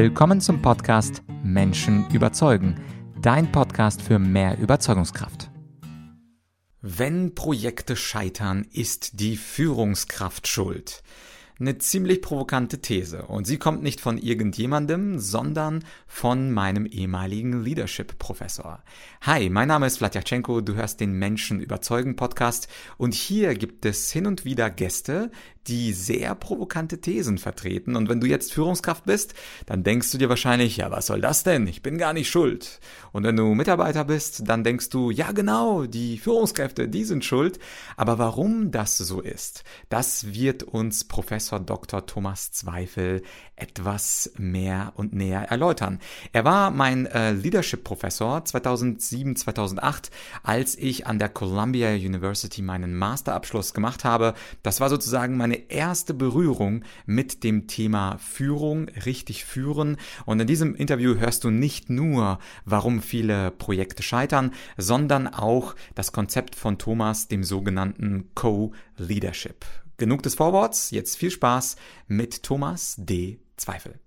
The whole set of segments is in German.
Willkommen zum Podcast Menschen überzeugen, dein Podcast für mehr Überzeugungskraft. Wenn Projekte scheitern, ist die Führungskraft schuld. Eine ziemlich provokante These und sie kommt nicht von irgendjemandem, sondern von meinem ehemaligen Leadership-Professor. Hi, mein Name ist Vladyachenko, du hörst den Menschen überzeugen Podcast und hier gibt es hin und wieder Gäste, die sehr provokante Thesen vertreten. Und wenn du jetzt Führungskraft bist, dann denkst du dir wahrscheinlich, ja, was soll das denn? Ich bin gar nicht schuld. Und wenn du Mitarbeiter bist, dann denkst du, ja, genau, die Führungskräfte, die sind schuld. Aber warum das so ist, das wird uns Professor Dr. Thomas Zweifel etwas mehr und näher erläutern. Er war mein äh, Leadership-Professor 2007, 2008, als ich an der Columbia University meinen Masterabschluss gemacht habe. Das war sozusagen meine erste Berührung mit dem Thema Führung, richtig führen. Und in diesem Interview hörst du nicht nur, warum viele Projekte scheitern, sondern auch das Konzept von Thomas, dem sogenannten Co-Leadership. Genug des Vorworts, jetzt viel Spaß mit Thomas D. Zweifel.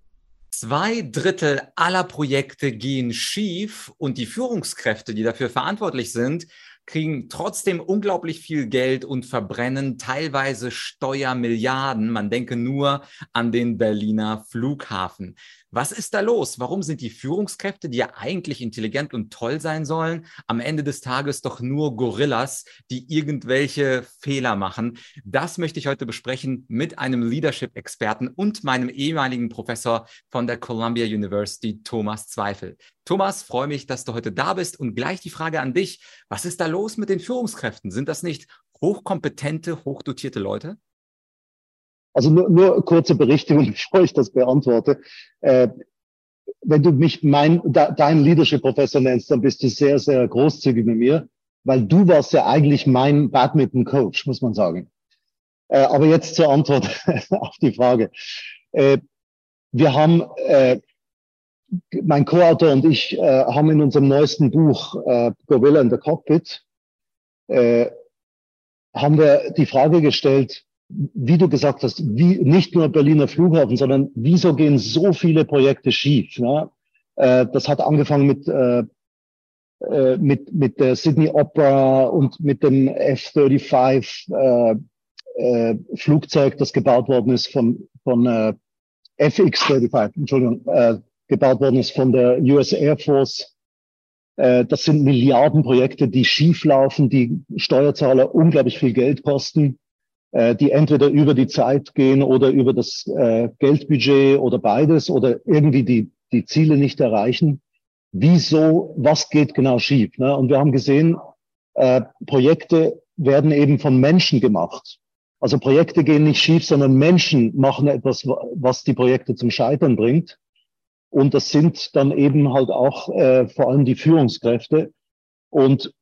Zwei Drittel aller Projekte gehen schief und die Führungskräfte, die dafür verantwortlich sind, kriegen trotzdem unglaublich viel Geld und verbrennen teilweise Steuermilliarden. Man denke nur an den Berliner Flughafen. Was ist da los? Warum sind die Führungskräfte, die ja eigentlich intelligent und toll sein sollen, am Ende des Tages doch nur Gorillas, die irgendwelche Fehler machen? Das möchte ich heute besprechen mit einem Leadership-Experten und meinem ehemaligen Professor von der Columbia University, Thomas Zweifel. Thomas, freue mich, dass du heute da bist und gleich die Frage an dich. Was ist da los mit den Führungskräften? Sind das nicht hochkompetente, hochdotierte Leute? Also nur, nur kurze Berichtigung, bevor ich das beantworte. Äh, wenn du mich mein, de, dein Leadership-Professor nennst, dann bist du sehr, sehr großzügig mit mir, weil du warst ja eigentlich mein Badminton-Coach, muss man sagen. Äh, aber jetzt zur Antwort auf die Frage. Äh, wir haben, äh, mein Co-Autor und ich äh, haben in unserem neuesten Buch äh, Gorilla in the Cockpit, äh, haben wir die Frage gestellt, wie du gesagt hast, wie, nicht nur Berliner Flughafen, sondern wieso gehen so viele Projekte schief? Ja? Äh, das hat angefangen mit, äh, äh, mit, mit der Sydney Opera und mit dem F-35 äh, äh, Flugzeug, das gebaut worden ist von, von äh, FX-35, Entschuldigung, äh, gebaut worden ist von der US Air Force. Äh, das sind Milliardenprojekte, die schief laufen, die Steuerzahler unglaublich viel Geld kosten die entweder über die Zeit gehen oder über das äh, Geldbudget oder beides oder irgendwie die, die Ziele nicht erreichen. Wieso, was geht genau schief? Ne? Und wir haben gesehen, äh, Projekte werden eben von Menschen gemacht. Also Projekte gehen nicht schief, sondern Menschen machen etwas, was die Projekte zum Scheitern bringt. Und das sind dann eben halt auch äh, vor allem die Führungskräfte. Und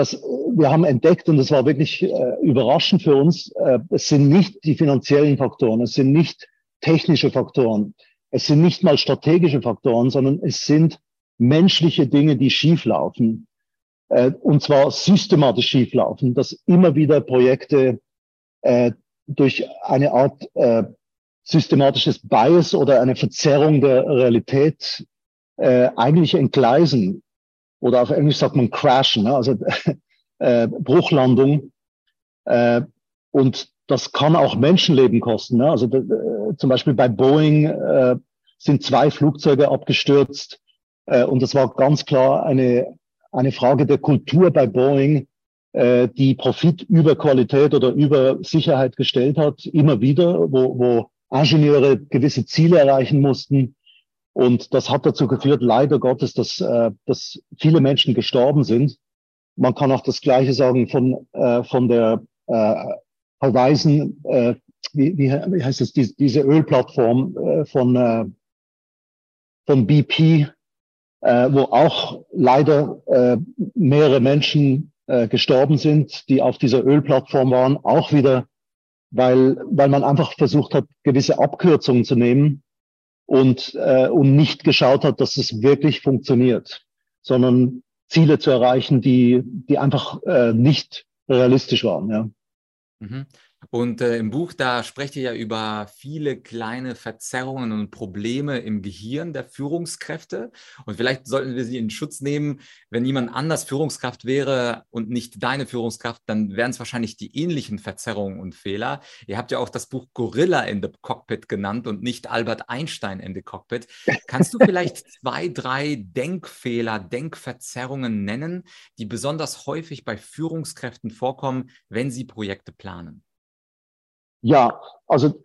das, wir haben entdeckt, und das war wirklich äh, überraschend für uns, äh, es sind nicht die finanziellen Faktoren, es sind nicht technische Faktoren, es sind nicht mal strategische Faktoren, sondern es sind menschliche Dinge, die schieflaufen. Äh, und zwar systematisch schieflaufen, dass immer wieder Projekte äh, durch eine Art äh, systematisches Bias oder eine Verzerrung der Realität äh, eigentlich entgleisen oder auf Englisch sagt man crashen, ne? also äh, Bruchlandung. Äh, und das kann auch Menschenleben kosten. Ne? Also äh, zum Beispiel bei Boeing äh, sind zwei Flugzeuge abgestürzt. Äh, und das war ganz klar eine, eine Frage der Kultur bei Boeing, äh, die Profit über Qualität oder über Sicherheit gestellt hat, immer wieder, wo, wo Ingenieure gewisse Ziele erreichen mussten und das hat dazu geführt, leider Gottes, dass, äh, dass viele Menschen gestorben sind. Man kann auch das Gleiche sagen von, äh, von der äh, Horizon, äh, wie, wie, wie heißt es, die, diese Ölplattform äh, von, äh, von BP, äh, wo auch leider äh, mehrere Menschen äh, gestorben sind, die auf dieser Ölplattform waren, auch wieder, weil, weil man einfach versucht hat, gewisse Abkürzungen zu nehmen und, äh, und nicht geschaut hat, dass es wirklich funktioniert, sondern Ziele zu erreichen, die, die einfach äh, nicht realistisch waren. Ja. Mhm. Und äh, im Buch, da sprecht ihr ja über viele kleine Verzerrungen und Probleme im Gehirn der Führungskräfte. Und vielleicht sollten wir sie in Schutz nehmen. Wenn jemand anders Führungskraft wäre und nicht deine Führungskraft, dann wären es wahrscheinlich die ähnlichen Verzerrungen und Fehler. Ihr habt ja auch das Buch Gorilla in the Cockpit genannt und nicht Albert Einstein in the Cockpit. Kannst du vielleicht zwei, drei Denkfehler, Denkverzerrungen nennen, die besonders häufig bei Führungskräften vorkommen, wenn sie Projekte planen? Ja, also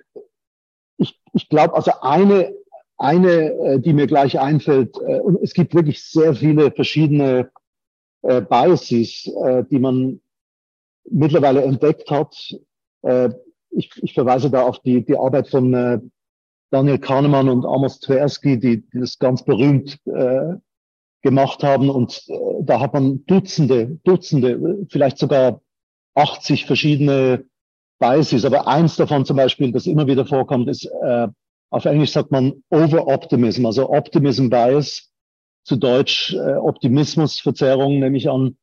ich, ich glaube, also eine, eine, äh, die mir gleich einfällt, äh, und es gibt wirklich sehr viele verschiedene äh, Biases, äh, die man mittlerweile entdeckt hat. Äh, ich, ich verweise da auf die, die Arbeit von äh, Daniel Kahnemann und Amos Tversky, die, die das ganz berühmt äh, gemacht haben. Und äh, da hat man Dutzende, Dutzende, vielleicht sogar 80 verschiedene Biases. Aber eins davon zum Beispiel, das immer wieder vorkommt, ist, äh, auf Englisch sagt man Over-Optimism, also Optimism Bias, zu Deutsch äh, Optimismusverzerrung, nehme ich an.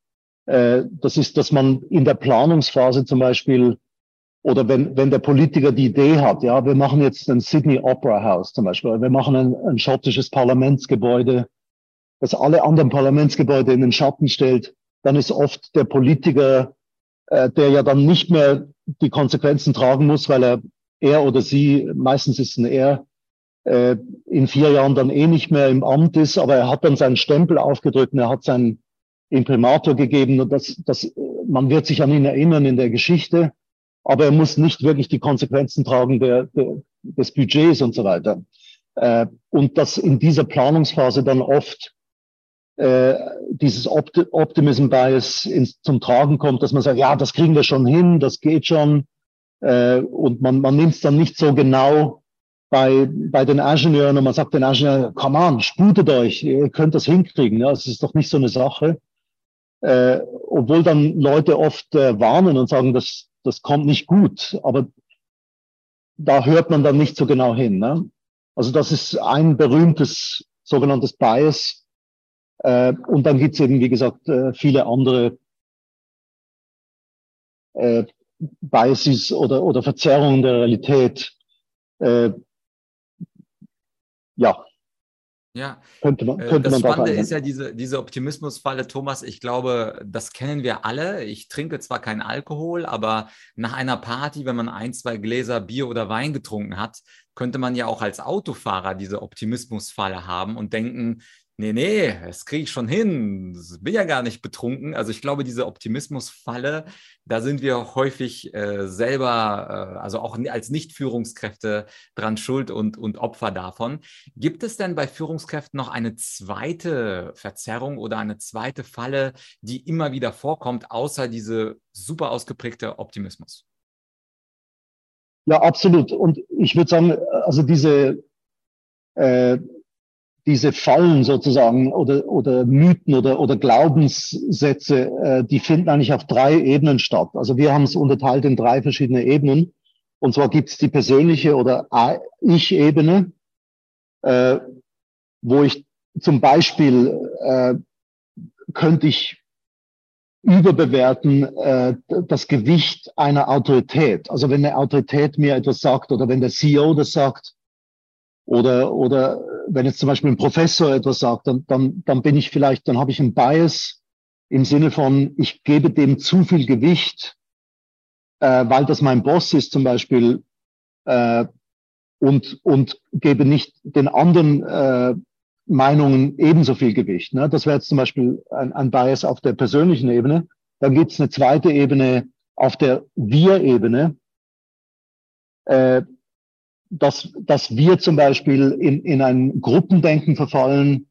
Äh, das ist, dass man in der Planungsphase zum Beispiel oder wenn, wenn der Politiker die Idee hat, ja, wir machen jetzt ein Sydney Opera House zum Beispiel, wir machen ein, ein schottisches Parlamentsgebäude, das alle anderen Parlamentsgebäude in den Schatten stellt, dann ist oft der Politiker, äh, der ja dann nicht mehr die Konsequenzen tragen muss, weil er, er oder sie, meistens ist ein er, äh, in vier Jahren dann eh nicht mehr im Amt ist, aber er hat dann seinen Stempel aufgedrückt und er hat seinen Imprimator gegeben und das, das, man wird sich an ihn erinnern in der Geschichte, aber er muss nicht wirklich die Konsequenzen tragen der, der, des Budgets und so weiter. Äh, und dass in dieser Planungsphase dann oft äh, dieses Opt Optimism Bias ins, zum Tragen kommt, dass man sagt, ja, das kriegen wir schon hin, das geht schon. Äh, und man, man nimmt es dann nicht so genau bei, bei den Ingenieuren und man sagt den Ingenieuren, come on, sputet euch, ihr könnt das hinkriegen. Ja, es ist doch nicht so eine Sache. Äh, obwohl dann Leute oft äh, warnen und sagen, das, das kommt nicht gut. Aber da hört man dann nicht so genau hin. Ne? Also das ist ein berühmtes sogenanntes Bias, äh, und dann gibt's eben, wie gesagt, äh, viele andere äh, Biases oder, oder Verzerrungen der Realität. Äh, ja. Ja, könnte man, äh, könnte das man Spannende ist ja diese, diese Optimismusfalle, Thomas. Ich glaube, das kennen wir alle. Ich trinke zwar keinen Alkohol, aber nach einer Party, wenn man ein, zwei Gläser Bier oder Wein getrunken hat, könnte man ja auch als Autofahrer diese Optimismusfalle haben und denken, nee, nee, das kriege ich schon hin, bin ja gar nicht betrunken. Also ich glaube, diese Optimismusfalle, da sind wir häufig äh, selber, äh, also auch als Nicht-Führungskräfte dran schuld und, und Opfer davon. Gibt es denn bei Führungskräften noch eine zweite Verzerrung oder eine zweite Falle, die immer wieder vorkommt, außer diese super ausgeprägte Optimismus? Ja, absolut. Und ich würde sagen, also diese äh, diese Fallen sozusagen oder, oder Mythen oder, oder Glaubenssätze, äh, die finden eigentlich auf drei Ebenen statt. Also wir haben es unterteilt in drei verschiedene Ebenen. Und zwar gibt es die persönliche oder Ich-Ebene, äh, wo ich zum Beispiel äh, könnte ich überbewerten äh, das Gewicht einer Autorität. Also wenn eine Autorität mir etwas sagt oder wenn der CEO das sagt, oder, oder wenn jetzt zum Beispiel ein Professor etwas sagt, dann, dann, dann bin ich vielleicht, dann habe ich einen Bias im Sinne von, ich gebe dem zu viel Gewicht, äh, weil das mein Boss ist zum Beispiel, äh, und, und gebe nicht den anderen äh, Meinungen ebenso viel Gewicht. Ne? Das wäre jetzt zum Beispiel ein, ein Bias auf der persönlichen Ebene. Dann gibt es eine zweite Ebene auf der Wir-Ebene. Äh, dass, dass wir zum Beispiel in, in ein Gruppendenken verfallen,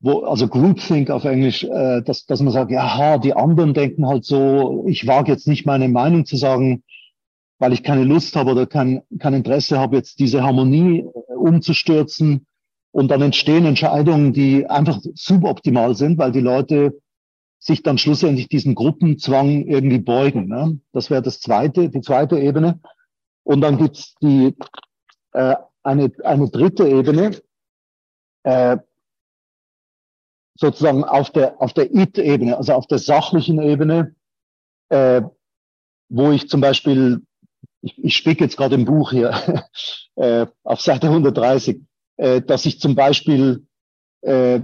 wo, also Groupthink auf Englisch, äh, dass, dass man sagt, ja, die anderen denken halt so, ich wage jetzt nicht meine Meinung zu sagen, weil ich keine Lust habe oder kein, kein Interesse habe, jetzt diese Harmonie äh, umzustürzen. Und dann entstehen Entscheidungen, die einfach suboptimal sind, weil die Leute sich dann schlussendlich diesen Gruppenzwang irgendwie beugen. Ne? Das wäre das zweite, die zweite Ebene. Und dann gibt's die äh, eine, eine dritte Ebene, äh, sozusagen auf der, auf der It-Ebene, also auf der sachlichen Ebene, äh, wo ich zum Beispiel ich, ich spicke jetzt gerade im Buch hier äh, auf Seite 130, äh, dass ich zum Beispiel äh,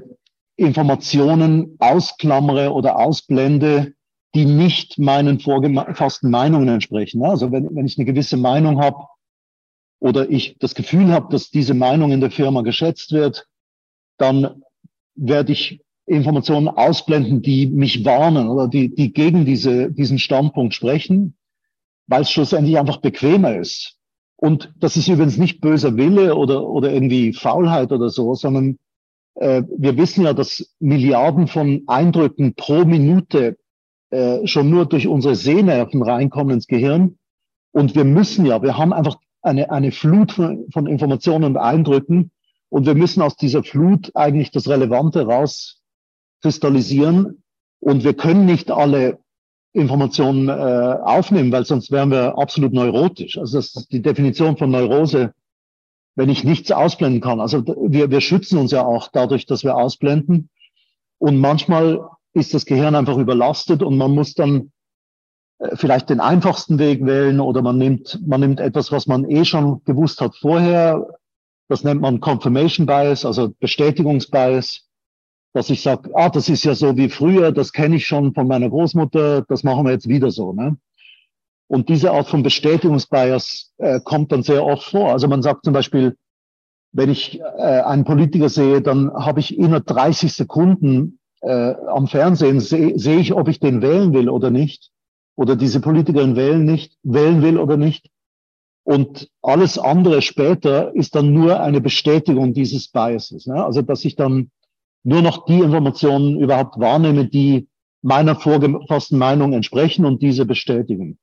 Informationen ausklammere oder ausblende, die nicht meinen vorgefassten Meinungen entsprechen. Also wenn, wenn ich eine gewisse Meinung habe oder ich das Gefühl habe, dass diese Meinung in der Firma geschätzt wird, dann werde ich Informationen ausblenden, die mich warnen oder die, die gegen diese, diesen Standpunkt sprechen, weil es schlussendlich einfach bequemer ist. Und das ist übrigens nicht böser Wille oder, oder irgendwie Faulheit oder so, sondern äh, wir wissen ja, dass Milliarden von Eindrücken pro Minute äh, schon nur durch unsere Sehnerven reinkommen ins Gehirn. Und wir müssen ja, wir haben einfach eine, eine Flut von, von Informationen und Eindrücken. Und wir müssen aus dieser Flut eigentlich das Relevante rauskristallisieren. Und wir können nicht alle Informationen äh, aufnehmen, weil sonst wären wir absolut neurotisch. Also das ist die Definition von Neurose, wenn ich nichts ausblenden kann. Also wir, wir schützen uns ja auch dadurch, dass wir ausblenden. Und manchmal ist das Gehirn einfach überlastet und man muss dann vielleicht den einfachsten Weg wählen oder man nimmt, man nimmt etwas, was man eh schon gewusst hat vorher. Das nennt man Confirmation Bias, also Bestätigungsbias, dass ich sage, ah, das ist ja so wie früher, das kenne ich schon von meiner Großmutter, das machen wir jetzt wieder so. Ne? Und diese Art von Bestätigungsbias äh, kommt dann sehr oft vor. Also man sagt zum Beispiel, wenn ich äh, einen Politiker sehe, dann habe ich innerhalb 30 Sekunden äh, am Fernsehen sehe seh ich, ob ich den wählen will oder nicht, oder diese Politikerin wählen nicht, wählen will oder nicht. Und alles andere später ist dann nur eine Bestätigung dieses Biases. Ne? Also dass ich dann nur noch die Informationen überhaupt wahrnehme, die meiner vorgefassten Meinung entsprechen und diese bestätigen.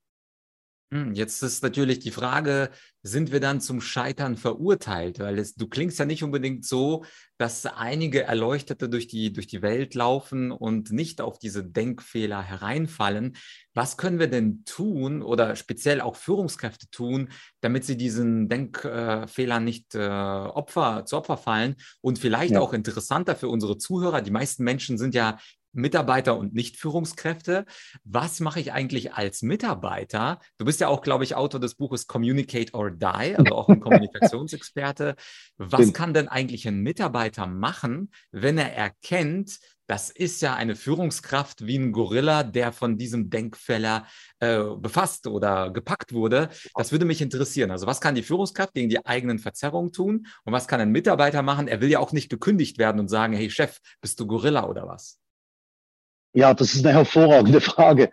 Hm, jetzt ist natürlich die Frage, sind wir dann zum Scheitern verurteilt? Weil es, du klingst ja nicht unbedingt so, dass einige Erleuchtete durch die, durch die Welt laufen und nicht auf diese Denkfehler hereinfallen. Was können wir denn tun oder speziell auch Führungskräfte tun, damit sie diesen Denkfehlern nicht äh, Opfer, zu Opfer fallen? Und vielleicht ja. auch interessanter für unsere Zuhörer, die meisten Menschen sind ja Mitarbeiter und Nicht-Führungskräfte. Was mache ich eigentlich als Mitarbeiter? Du bist ja auch, glaube ich, Autor des Buches Communicate or Die, also auch ein Kommunikationsexperte. Was kann denn eigentlich ein Mitarbeiter machen, wenn er erkennt, das ist ja eine Führungskraft wie ein Gorilla, der von diesem Denkfehler äh, befasst oder gepackt wurde. Das würde mich interessieren. Also was kann die Führungskraft gegen die eigenen Verzerrungen tun und was kann ein Mitarbeiter machen? Er will ja auch nicht gekündigt werden und sagen, hey Chef, bist du Gorilla oder was? Ja, das ist eine hervorragende Frage.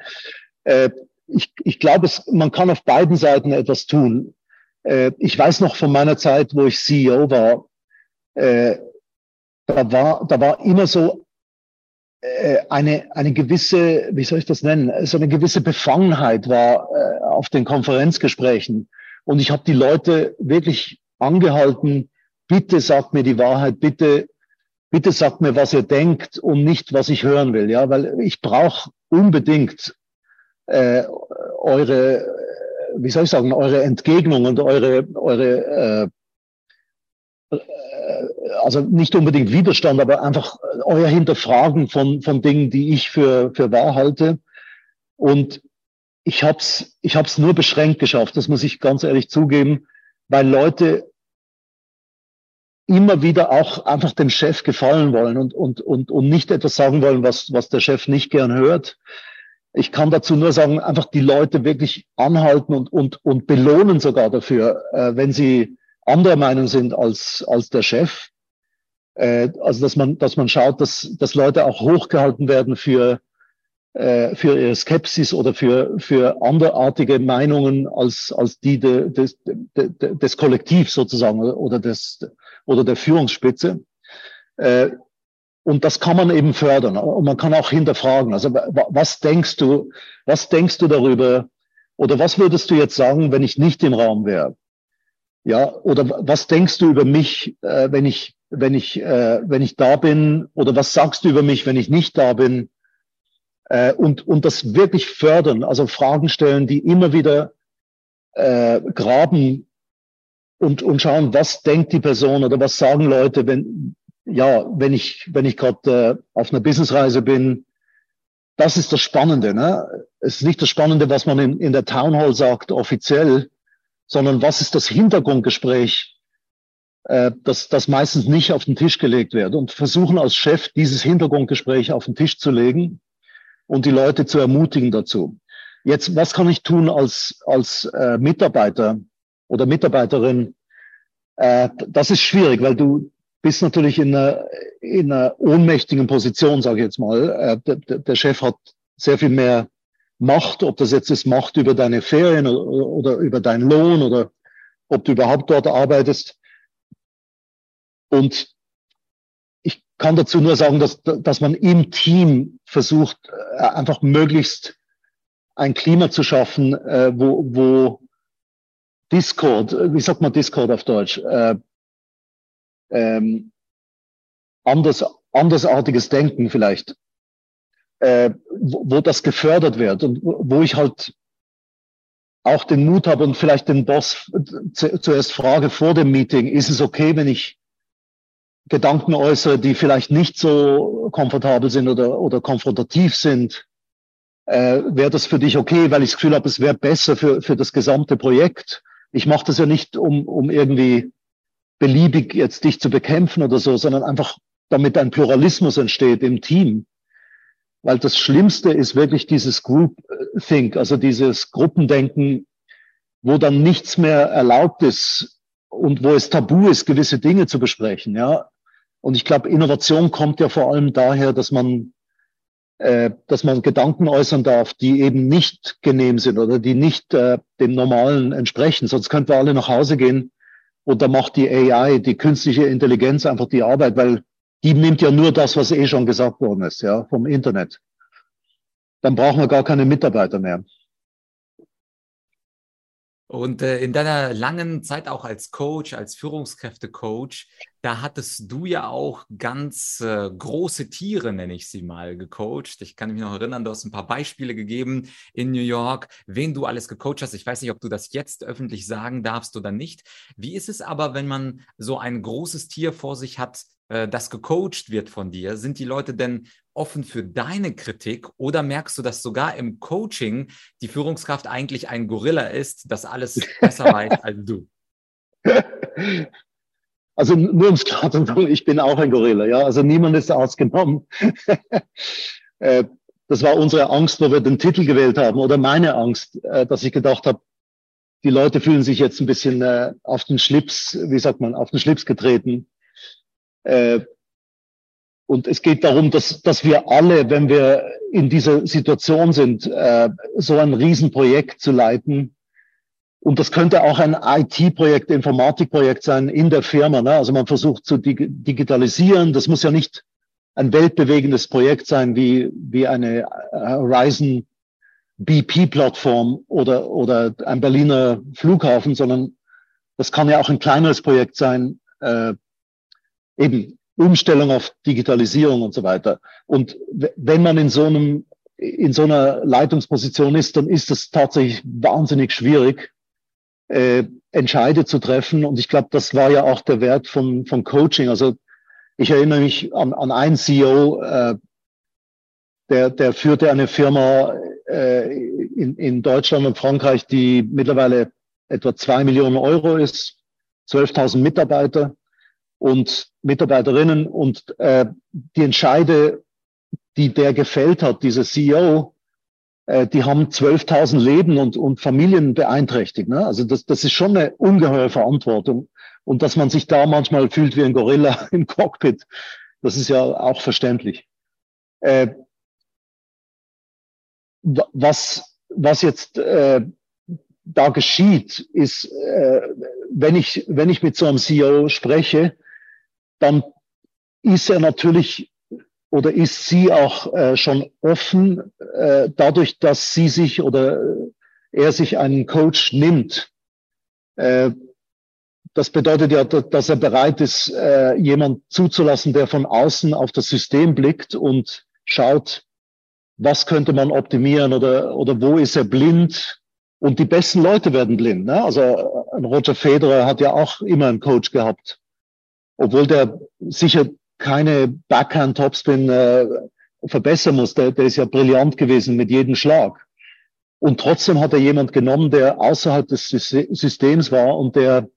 Äh, ich, ich glaube, es, man kann auf beiden Seiten etwas tun. Äh, ich weiß noch von meiner Zeit, wo ich CEO war, äh, da war, da war immer so äh, eine, eine gewisse, wie soll ich das nennen, so eine gewisse Befangenheit war äh, auf den Konferenzgesprächen. Und ich habe die Leute wirklich angehalten, bitte sagt mir die Wahrheit, bitte bitte sagt mir, was ihr denkt und nicht, was ich hören will, ja, weil ich brauche unbedingt äh, eure, wie soll ich sagen, eure Entgegnung und eure, eure äh, also nicht unbedingt Widerstand, aber einfach euer Hinterfragen von, von Dingen, die ich für, für wahr halte. Und ich habe es ich hab's nur beschränkt geschafft, das muss ich ganz ehrlich zugeben, weil Leute immer wieder auch einfach dem Chef gefallen wollen und, und, und, und nicht etwas sagen wollen, was, was der Chef nicht gern hört. Ich kann dazu nur sagen, einfach die Leute wirklich anhalten und, und, und belohnen sogar dafür, äh, wenn sie anderer Meinung sind als, als der Chef. Äh, also, dass man, dass man schaut, dass, dass Leute auch hochgehalten werden für, äh, für ihre Skepsis oder für, für anderartige Meinungen als, als die de, des, de, de, des Kollektivs sozusagen oder des, oder der Führungsspitze. Äh, und das kann man eben fördern. Und man kann auch hinterfragen. Also was denkst du, was denkst du darüber? Oder was würdest du jetzt sagen, wenn ich nicht im Raum wäre? Ja, oder was denkst du über mich, äh, wenn ich, wenn ich, äh, wenn ich da bin? Oder was sagst du über mich, wenn ich nicht da bin? Und, und das wirklich fördern, also Fragen stellen, die immer wieder äh, graben und, und schauen, was denkt die Person oder was sagen Leute, wenn, ja, wenn ich, wenn ich gerade äh, auf einer Businessreise bin. Das ist das Spannende. Ne? Es ist nicht das Spannende, was man in, in der Town Hall sagt, offiziell, sondern was ist das Hintergrundgespräch, äh, das, das meistens nicht auf den Tisch gelegt wird und versuchen als Chef dieses Hintergrundgespräch auf den Tisch zu legen und die Leute zu ermutigen dazu. Jetzt, was kann ich tun als, als äh, Mitarbeiter oder Mitarbeiterin? Äh, das ist schwierig, weil du bist natürlich in einer, in einer ohnmächtigen Position, sage ich jetzt mal. Äh, der, der Chef hat sehr viel mehr Macht, ob das jetzt ist Macht über deine Ferien oder, oder über deinen Lohn oder ob du überhaupt dort arbeitest. Und ich kann dazu nur sagen, dass, dass man im Team versucht, äh, einfach möglichst ein Klima zu schaffen, äh, wo, wo Discord, wie sagt man Discord auf Deutsch, äh, ähm, anders, andersartiges Denken vielleicht, äh, wo, wo das gefördert wird und wo ich halt auch den Mut habe und vielleicht den Boss zuerst frage vor dem Meeting, ist es okay, wenn ich Gedanken äußere, die vielleicht nicht so komfortabel sind oder, oder konfrontativ sind? Äh, wäre das für dich okay, weil ich das Gefühl habe, es wäre besser für, für das gesamte Projekt? Ich mache das ja nicht, um, um irgendwie beliebig jetzt dich zu bekämpfen oder so, sondern einfach, damit ein Pluralismus entsteht im Team. Weil das Schlimmste ist wirklich dieses Group Think, also dieses Gruppendenken, wo dann nichts mehr erlaubt ist und wo es tabu ist, gewisse Dinge zu besprechen. Ja, und ich glaube, Innovation kommt ja vor allem daher, dass man, äh, dass man Gedanken äußern darf, die eben nicht genehm sind oder die nicht äh, dem Normalen entsprechen. Sonst könnten wir alle nach Hause gehen und da macht die AI, die künstliche Intelligenz einfach die Arbeit, weil die nimmt ja nur das, was eh schon gesagt worden ist, ja, vom Internet. Dann brauchen wir gar keine Mitarbeiter mehr. Und äh, in deiner langen Zeit auch als Coach, als Führungskräftecoach, da hattest du ja auch ganz äh, große Tiere, nenne ich sie mal, gecoacht. Ich kann mich noch erinnern, du hast ein paar Beispiele gegeben in New York, wen du alles gecoacht hast. Ich weiß nicht, ob du das jetzt öffentlich sagen darfst oder nicht. Wie ist es aber, wenn man so ein großes Tier vor sich hat, äh, das gecoacht wird von dir? Sind die Leute denn offen für deine Kritik oder merkst du, dass sogar im Coaching die Führungskraft eigentlich ein Gorilla ist, das alles besser weiß als du? Also nur ums klar zu sagen, ich bin auch ein Gorilla, ja. Also niemand ist ausgenommen. Äh, das war unsere Angst, wo wir den Titel gewählt haben, oder meine Angst, äh, dass ich gedacht habe, die Leute fühlen sich jetzt ein bisschen auf den Schlips, wie sagt man, auf den Schlips getreten. Und es geht darum, dass, dass wir alle, wenn wir in dieser Situation sind, äh, so ein Riesenprojekt zu leiten. Und das könnte auch ein IT-Projekt, Informatikprojekt sein in der Firma. Ne? Also man versucht zu dig digitalisieren. Das muss ja nicht ein weltbewegendes Projekt sein wie, wie eine äh, Horizon BP-Plattform oder, oder ein Berliner Flughafen, sondern das kann ja auch ein kleineres Projekt sein, äh, eben Umstellung auf Digitalisierung und so weiter. Und wenn man in so einem, in so einer Leitungsposition ist, dann ist es tatsächlich wahnsinnig schwierig, äh, Entscheide zu treffen. Und ich glaube, das war ja auch der Wert von, von Coaching. Also ich erinnere mich an, an einen CEO, äh, der, der führte eine Firma äh, in, in Deutschland und Frankreich, die mittlerweile etwa zwei Millionen Euro ist, 12.000 Mitarbeiter und Mitarbeiterinnen und äh, die Entscheide, die der gefällt hat, dieser CEO, die haben 12.000 Leben und, und Familien beeinträchtigt. Ne? Also das, das ist schon eine ungeheure Verantwortung. Und dass man sich da manchmal fühlt wie ein Gorilla im Cockpit, das ist ja auch verständlich. Äh, was, was jetzt äh, da geschieht, ist, äh, wenn, ich, wenn ich mit so einem CEO spreche, dann ist er natürlich oder ist sie auch äh, schon offen, äh, dadurch, dass sie sich oder äh, er sich einen Coach nimmt. Äh, das bedeutet ja, dass er bereit ist, äh, jemand zuzulassen, der von außen auf das System blickt und schaut, was könnte man optimieren oder, oder wo ist er blind. Und die besten Leute werden blind. Ne? Also äh, Roger Federer hat ja auch immer einen Coach gehabt obwohl der sicher keine Backhand-Topspin äh, verbessern muss. Der, der ist ja brillant gewesen mit jedem Schlag. Und trotzdem hat er jemand genommen, der außerhalb des Systems war und der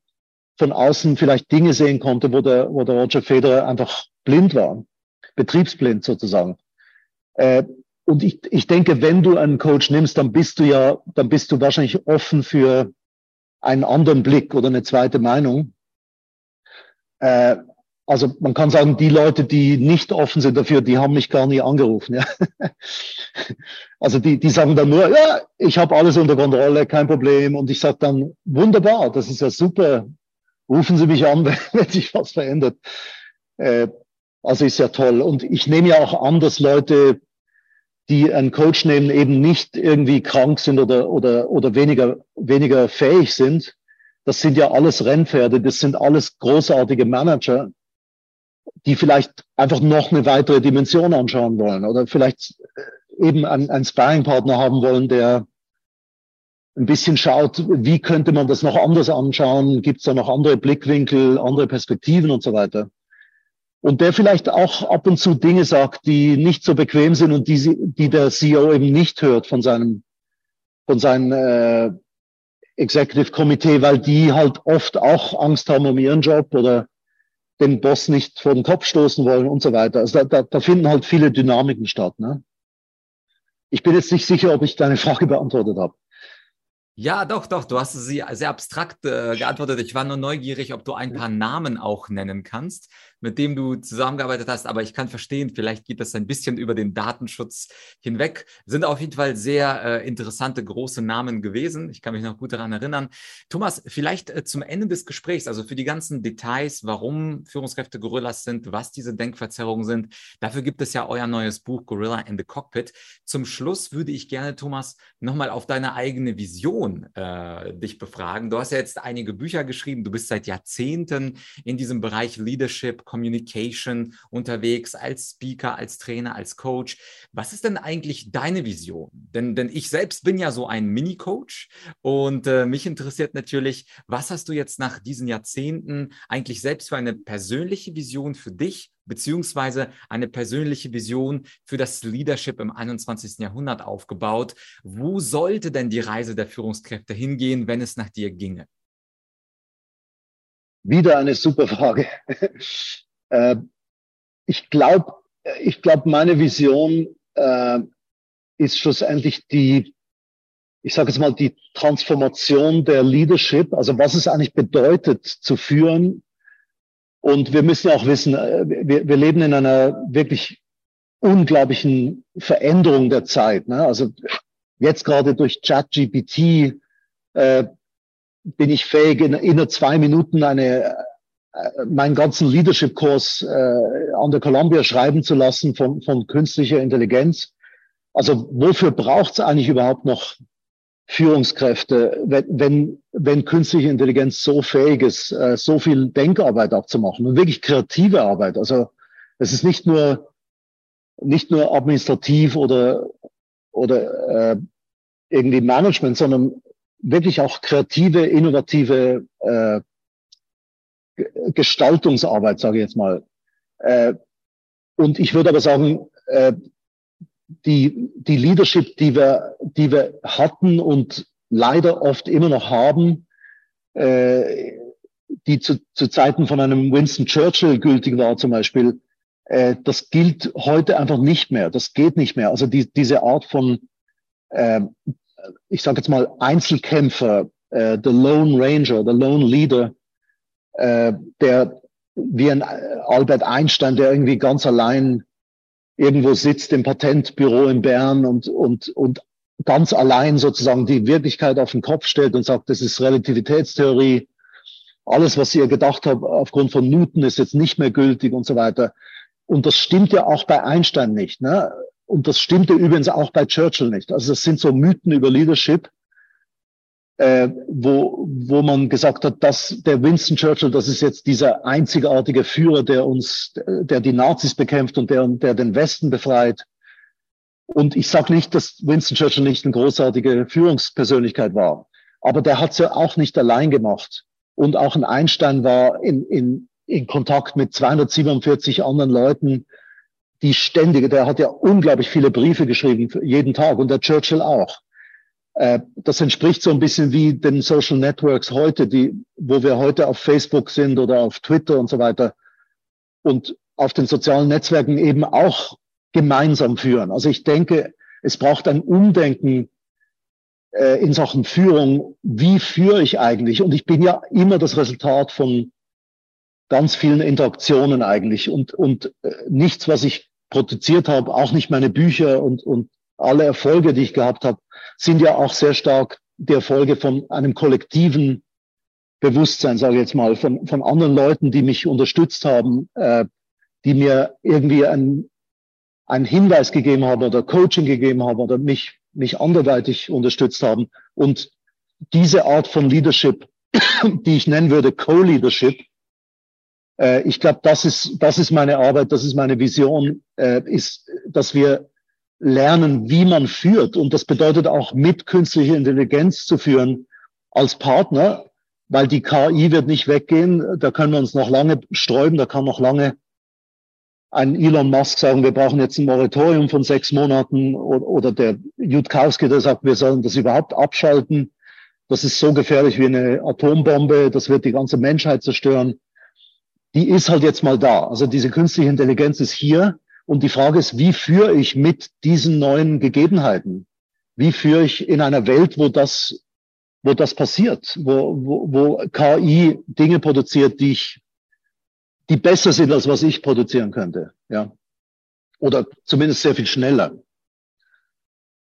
von außen vielleicht Dinge sehen konnte, wo der, wo der Roger Federer einfach blind war, betriebsblind sozusagen. Äh, und ich, ich denke, wenn du einen Coach nimmst, dann bist du ja, dann bist du wahrscheinlich offen für einen anderen Blick oder eine zweite Meinung. Äh, also man kann sagen, die Leute, die nicht offen sind dafür, die haben mich gar nie angerufen. Ja. Also die, die sagen dann nur, ja, ich habe alles unter Kontrolle, kein Problem. Und ich sage dann, wunderbar, das ist ja super. Rufen Sie mich an, wenn sich was verändert. Äh, also ist ja toll. Und ich nehme ja auch an, dass Leute, die einen Coach nehmen, eben nicht irgendwie krank sind oder, oder, oder weniger, weniger fähig sind. Das sind ja alles Rennpferde, das sind alles großartige Manager, die vielleicht einfach noch eine weitere Dimension anschauen wollen oder vielleicht eben einen, einen Sparringpartner haben wollen, der ein bisschen schaut, wie könnte man das noch anders anschauen, gibt es da noch andere Blickwinkel, andere Perspektiven und so weiter. Und der vielleicht auch ab und zu Dinge sagt, die nicht so bequem sind und die, die der CEO eben nicht hört von seinem, von seinem äh, Executive Committee, weil die halt oft auch Angst haben um ihren Job oder den Boss nicht vor den Kopf stoßen wollen und so weiter. Also da, da, da finden halt viele Dynamiken statt. Ne? Ich bin jetzt nicht sicher, ob ich deine Frage beantwortet habe. Ja, doch, doch. Du hast sie sehr abstrakt äh, geantwortet. Ich war nur neugierig, ob du ein paar Namen auch nennen kannst mit dem du zusammengearbeitet hast. Aber ich kann verstehen, vielleicht geht das ein bisschen über den Datenschutz hinweg. Sind auf jeden Fall sehr äh, interessante große Namen gewesen. Ich kann mich noch gut daran erinnern. Thomas, vielleicht äh, zum Ende des Gesprächs, also für die ganzen Details, warum Führungskräfte Gorillas sind, was diese Denkverzerrungen sind. Dafür gibt es ja euer neues Buch Gorilla in the Cockpit. Zum Schluss würde ich gerne, Thomas, nochmal auf deine eigene Vision äh, dich befragen. Du hast ja jetzt einige Bücher geschrieben. Du bist seit Jahrzehnten in diesem Bereich Leadership, Communication unterwegs, als Speaker, als Trainer, als Coach. Was ist denn eigentlich deine Vision? Denn, denn ich selbst bin ja so ein Mini-Coach und äh, mich interessiert natürlich, was hast du jetzt nach diesen Jahrzehnten eigentlich selbst für eine persönliche Vision für dich beziehungsweise eine persönliche Vision für das Leadership im 21. Jahrhundert aufgebaut. Wo sollte denn die Reise der Führungskräfte hingehen, wenn es nach dir ginge? Wieder eine super Frage. äh, ich glaube, ich glaube, meine Vision äh, ist schlussendlich die, ich sage jetzt mal, die Transformation der Leadership, also was es eigentlich bedeutet zu führen. Und wir müssen auch wissen, äh, wir, wir leben in einer wirklich unglaublichen Veränderung der Zeit. Ne? Also jetzt gerade durch ChatGPT äh, bin ich fähig, in, in zwei Minuten eine, äh, meinen ganzen Leadership-Kurs äh, an der Columbia schreiben zu lassen von, von künstlicher Intelligenz. Also wofür braucht es eigentlich überhaupt noch Führungskräfte, wenn, wenn, wenn künstliche Intelligenz so fähig ist, äh, so viel Denkarbeit abzumachen und wirklich kreative Arbeit. Also es ist nicht nur nicht nur administrativ oder oder äh, irgendwie Management, sondern wirklich auch kreative, innovative äh, Gestaltungsarbeit, sage ich jetzt mal. Äh, und ich würde aber sagen, äh, die, die Leadership, die wir, die wir hatten und leider oft immer noch haben, äh, die zu, zu Zeiten von einem Winston Churchill gültig war zum Beispiel, äh, das gilt heute einfach nicht mehr. Das geht nicht mehr. Also die, diese Art von äh, ich sage jetzt mal, Einzelkämpfer, äh, the Lone Ranger, the Lone Leader, äh, der wie ein Albert Einstein, der irgendwie ganz allein irgendwo sitzt im Patentbüro in Bern und, und, und ganz allein sozusagen die Wirklichkeit auf den Kopf stellt und sagt, das ist Relativitätstheorie. Alles, was ihr gedacht habt aufgrund von Newton, ist jetzt nicht mehr gültig und so weiter. Und das stimmt ja auch bei Einstein nicht. Ne? Und das stimmte übrigens auch bei Churchill nicht. Also das sind so Mythen über Leadership, äh, wo, wo man gesagt hat, dass der Winston Churchill, das ist jetzt dieser einzigartige Führer, der uns, der die Nazis bekämpft und der, der den Westen befreit. Und ich sage nicht, dass Winston Churchill nicht eine großartige Führungspersönlichkeit war, aber der hat es ja auch nicht allein gemacht. Und auch ein Einstein war in, in, in Kontakt mit 247 anderen Leuten, die ständige, der hat ja unglaublich viele Briefe geschrieben, jeden Tag und der Churchill auch. Äh, das entspricht so ein bisschen wie den Social Networks heute, die, wo wir heute auf Facebook sind oder auf Twitter und so weiter und auf den sozialen Netzwerken eben auch gemeinsam führen. Also ich denke, es braucht ein Umdenken äh, in Sachen Führung. Wie führe ich eigentlich? Und ich bin ja immer das Resultat von ganz vielen Interaktionen eigentlich und, und äh, nichts, was ich produziert habe, auch nicht meine Bücher und, und alle Erfolge, die ich gehabt habe, sind ja auch sehr stark die Erfolge von einem kollektiven Bewusstsein, sage ich jetzt mal, von, von anderen Leuten, die mich unterstützt haben, äh, die mir irgendwie ein, einen Hinweis gegeben haben oder Coaching gegeben haben oder mich, mich anderweitig unterstützt haben. Und diese Art von Leadership, die ich nennen würde Co-Leadership, äh, ich glaube, das ist, das ist meine Arbeit, das ist meine Vision, äh, ist, dass wir lernen, wie man führt. Und das bedeutet auch mit künstlicher Intelligenz zu führen als Partner, weil die KI wird nicht weggehen. Da können wir uns noch lange sträuben, da kann noch lange ein Elon Musk sagen, wir brauchen jetzt ein Moratorium von sechs Monaten oder der Jutkowski, der sagt, wir sollen das überhaupt abschalten. Das ist so gefährlich wie eine Atombombe, das wird die ganze Menschheit zerstören. Die ist halt jetzt mal da. Also diese künstliche Intelligenz ist hier und die Frage ist, wie führe ich mit diesen neuen Gegebenheiten? Wie führe ich in einer Welt, wo das, wo das passiert, wo, wo, wo KI Dinge produziert, die ich, die besser sind, als was ich produzieren könnte, ja. Oder zumindest sehr viel schneller.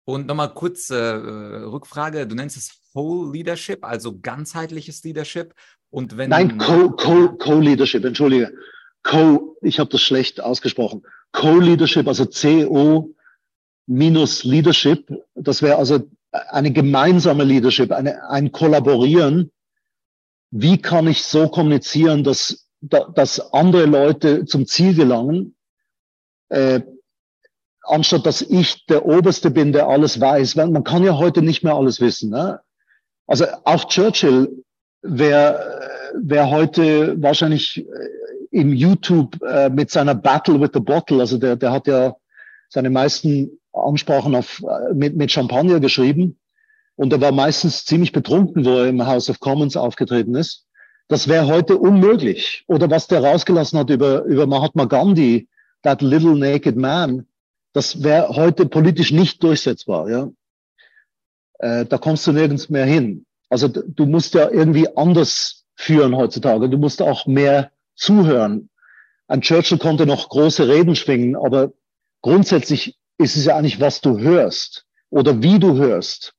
Und nochmal kurz äh, Rückfrage. Du nennst es Whole Leadership, also ganzheitliches Leadership. Und wenn Nein, Co-Leadership, Co, Co entschuldige. Co, ich habe das schlecht ausgesprochen. Co-Leadership, also CO minus Leadership. Das wäre also eine gemeinsame Leadership, eine, ein Kollaborieren. Wie kann ich so kommunizieren, dass, dass andere Leute zum Ziel gelangen, äh, anstatt dass ich der Oberste bin, der alles weiß. Man kann ja heute nicht mehr alles wissen. Ne? Also auch Churchill wäre wär heute wahrscheinlich im YouTube äh, mit seiner Battle with the Bottle, also der, der hat ja seine meisten Ansprachen auf, äh, mit, mit Champagner geschrieben und er war meistens ziemlich betrunken, wo er im House of Commons aufgetreten ist. Das wäre heute unmöglich. Oder was der rausgelassen hat über, über Mahatma Gandhi, that little naked man, das wäre heute politisch nicht durchsetzbar. Ja? Äh, da kommst du nirgends mehr hin. Also du musst ja irgendwie anders führen heutzutage. Du musst auch mehr zuhören. Ein Churchill konnte noch große Reden schwingen, aber grundsätzlich ist es ja eigentlich, was du hörst oder wie du hörst,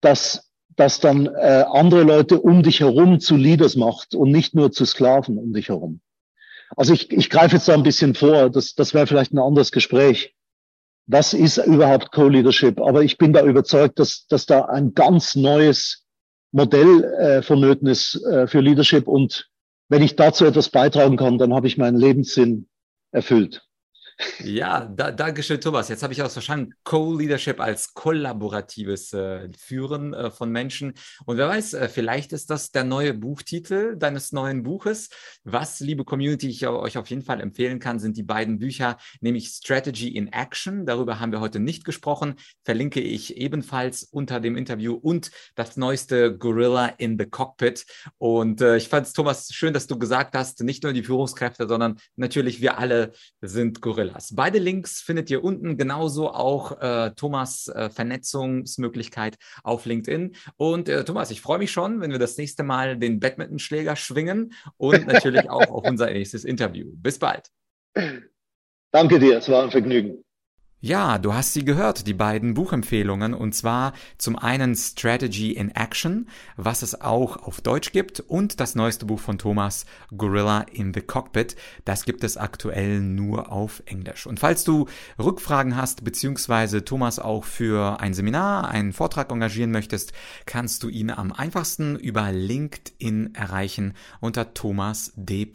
dass, dass dann äh, andere Leute um dich herum zu Leaders macht und nicht nur zu Sklaven um dich herum. Also ich, ich greife jetzt da ein bisschen vor, das, das wäre vielleicht ein anderes Gespräch. Was ist überhaupt Co-Leadership? Aber ich bin da überzeugt, dass, dass da ein ganz neues Modell äh, vonnöten ist äh, für Leadership und wenn ich dazu etwas beitragen kann, dann habe ich meinen Lebenssinn erfüllt. Ja, da, danke schön, Thomas. Jetzt habe ich auch verstanden, Co-Leadership als kollaboratives äh, Führen äh, von Menschen. Und wer weiß, äh, vielleicht ist das der neue Buchtitel deines neuen Buches. Was, liebe Community, ich euch auf jeden Fall empfehlen kann, sind die beiden Bücher, nämlich Strategy in Action. Darüber haben wir heute nicht gesprochen. Verlinke ich ebenfalls unter dem Interview und das neueste Gorilla in the Cockpit. Und äh, ich fand es, Thomas, schön, dass du gesagt hast, nicht nur die Führungskräfte, sondern natürlich wir alle sind Gorilla. Gorillas. Beide Links findet ihr unten, genauso auch äh, Thomas äh, Vernetzungsmöglichkeit auf LinkedIn. Und äh, Thomas, ich freue mich schon, wenn wir das nächste Mal den Badmintonschläger schwingen und natürlich auch auf unser nächstes Interview. Bis bald. Danke dir, es war ein Vergnügen. Ja, du hast sie gehört, die beiden Buchempfehlungen, und zwar zum einen Strategy in Action, was es auch auf Deutsch gibt, und das neueste Buch von Thomas, Gorilla in the Cockpit. Das gibt es aktuell nur auf Englisch. Und falls du Rückfragen hast, beziehungsweise Thomas auch für ein Seminar, einen Vortrag engagieren möchtest, kannst du ihn am einfachsten über LinkedIn erreichen unter thomas d.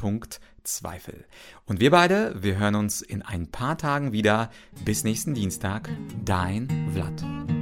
Zweifel. Und wir beide, wir hören uns in ein paar Tagen wieder. Bis nächsten Dienstag. Dein Vlad.